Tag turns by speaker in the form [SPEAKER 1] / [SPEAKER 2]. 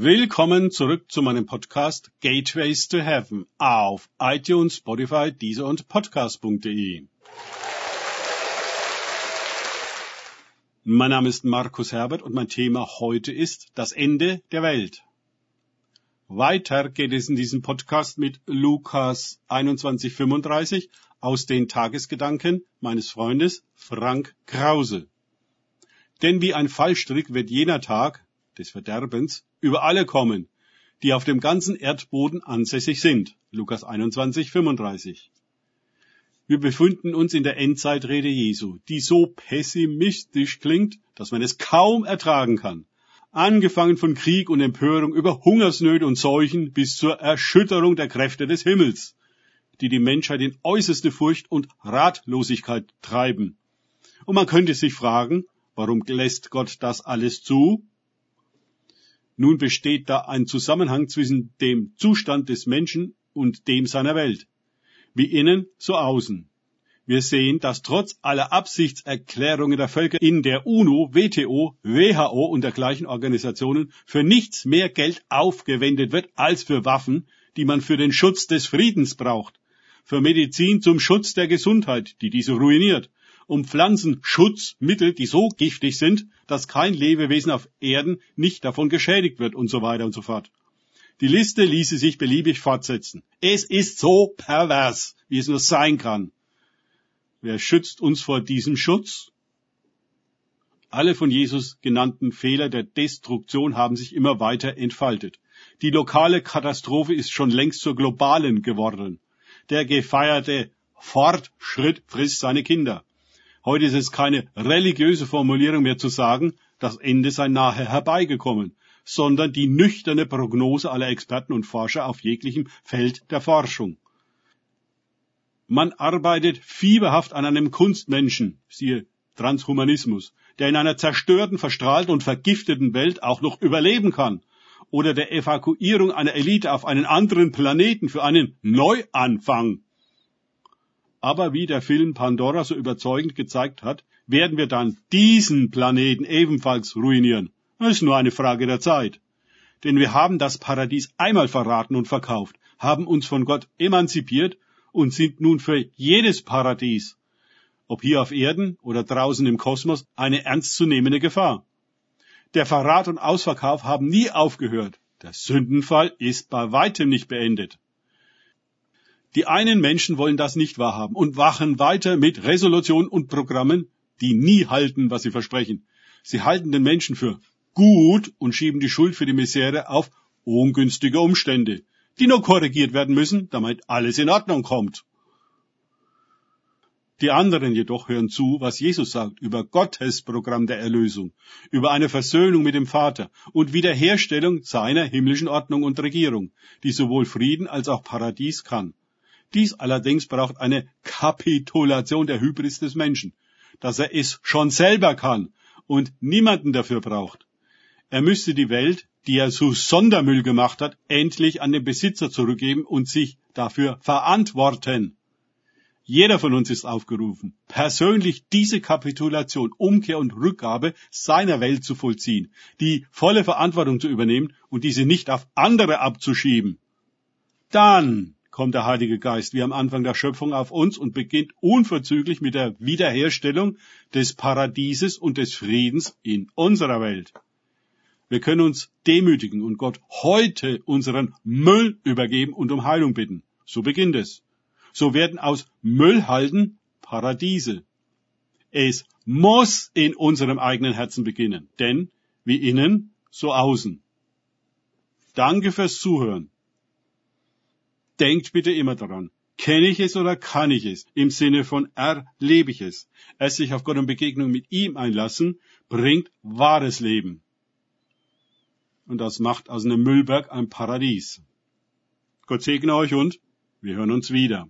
[SPEAKER 1] Willkommen zurück zu meinem Podcast Gateways to Heaven auf iTunes, Spotify, Deezer und Podcast.de. Mein Name ist Markus Herbert und mein Thema heute ist das Ende der Welt. Weiter geht es in diesem Podcast mit Lukas 2135 aus den Tagesgedanken meines Freundes Frank Krause. Denn wie ein Fallstrick wird jener Tag des Verderbens über alle kommen, die auf dem ganzen Erdboden ansässig sind. Lukas 21, 35. Wir befinden uns in der Endzeitrede Jesu, die so pessimistisch klingt, dass man es kaum ertragen kann. Angefangen von Krieg und Empörung über Hungersnöte und Seuchen bis zur Erschütterung der Kräfte des Himmels, die die Menschheit in äußerste Furcht und Ratlosigkeit treiben. Und man könnte sich fragen, warum lässt Gott das alles zu? Nun besteht da ein Zusammenhang zwischen dem Zustand des Menschen und dem seiner Welt. Wie innen, so außen. Wir sehen, dass trotz aller Absichtserklärungen der Völker in der UNO, WTO, WHO und dergleichen Organisationen für nichts mehr Geld aufgewendet wird als für Waffen, die man für den Schutz des Friedens braucht, für Medizin zum Schutz der Gesundheit, die diese ruiniert, um Pflanzenschutzmittel, die so giftig sind, dass kein Lebewesen auf Erden nicht davon geschädigt wird und so weiter und so fort. Die Liste ließe sich beliebig fortsetzen. Es ist so pervers, wie es nur sein kann. Wer schützt uns vor diesem Schutz? Alle von Jesus genannten Fehler der Destruktion haben sich immer weiter entfaltet. Die lokale Katastrophe ist schon längst zur globalen geworden. Der gefeierte Fortschritt frisst seine Kinder. Heute ist es keine religiöse Formulierung mehr zu sagen, das Ende sei nahe herbeigekommen, sondern die nüchterne Prognose aller Experten und Forscher auf jeglichem Feld der Forschung. Man arbeitet fieberhaft an einem Kunstmenschen, siehe Transhumanismus, der in einer zerstörten, verstrahlten und vergifteten Welt auch noch überleben kann, oder der Evakuierung einer Elite auf einen anderen Planeten für einen Neuanfang. Aber wie der Film Pandora so überzeugend gezeigt hat, werden wir dann diesen Planeten ebenfalls ruinieren. Das ist nur eine Frage der Zeit. Denn wir haben das Paradies einmal verraten und verkauft, haben uns von Gott emanzipiert und sind nun für jedes Paradies, ob hier auf Erden oder draußen im Kosmos, eine ernstzunehmende Gefahr. Der Verrat und Ausverkauf haben nie aufgehört. Der Sündenfall ist bei weitem nicht beendet. Die einen Menschen wollen das nicht wahrhaben und wachen weiter mit Resolutionen und Programmen, die nie halten, was sie versprechen. Sie halten den Menschen für gut und schieben die Schuld für die Misere auf ungünstige Umstände, die nur korrigiert werden müssen, damit alles in Ordnung kommt. Die anderen jedoch hören zu, was Jesus sagt über Gottes Programm der Erlösung, über eine Versöhnung mit dem Vater und Wiederherstellung seiner himmlischen Ordnung und Regierung, die sowohl Frieden als auch Paradies kann. Dies allerdings braucht eine Kapitulation der Hybris des Menschen, dass er es schon selber kann und niemanden dafür braucht. Er müsste die Welt, die er zu Sondermüll gemacht hat, endlich an den Besitzer zurückgeben und sich dafür verantworten. Jeder von uns ist aufgerufen, persönlich diese Kapitulation, Umkehr und Rückgabe seiner Welt zu vollziehen, die volle Verantwortung zu übernehmen und diese nicht auf andere abzuschieben. Dann kommt der Heilige Geist wie am Anfang der Schöpfung auf uns und beginnt unverzüglich mit der Wiederherstellung des Paradieses und des Friedens in unserer Welt. Wir können uns demütigen und Gott heute unseren Müll übergeben und um Heilung bitten. So beginnt es. So werden aus Müllhalden Paradiese. Es muss in unserem eigenen Herzen beginnen, denn wie innen, so außen. Danke fürs Zuhören denkt bitte immer daran. Kenne ich es oder kann ich es? Im Sinne von erlebe ich es. Es sich auf Gott und Begegnung mit ihm einlassen, bringt wahres Leben. Und das macht aus einem Müllberg ein Paradies. Gott segne euch und wir hören uns wieder.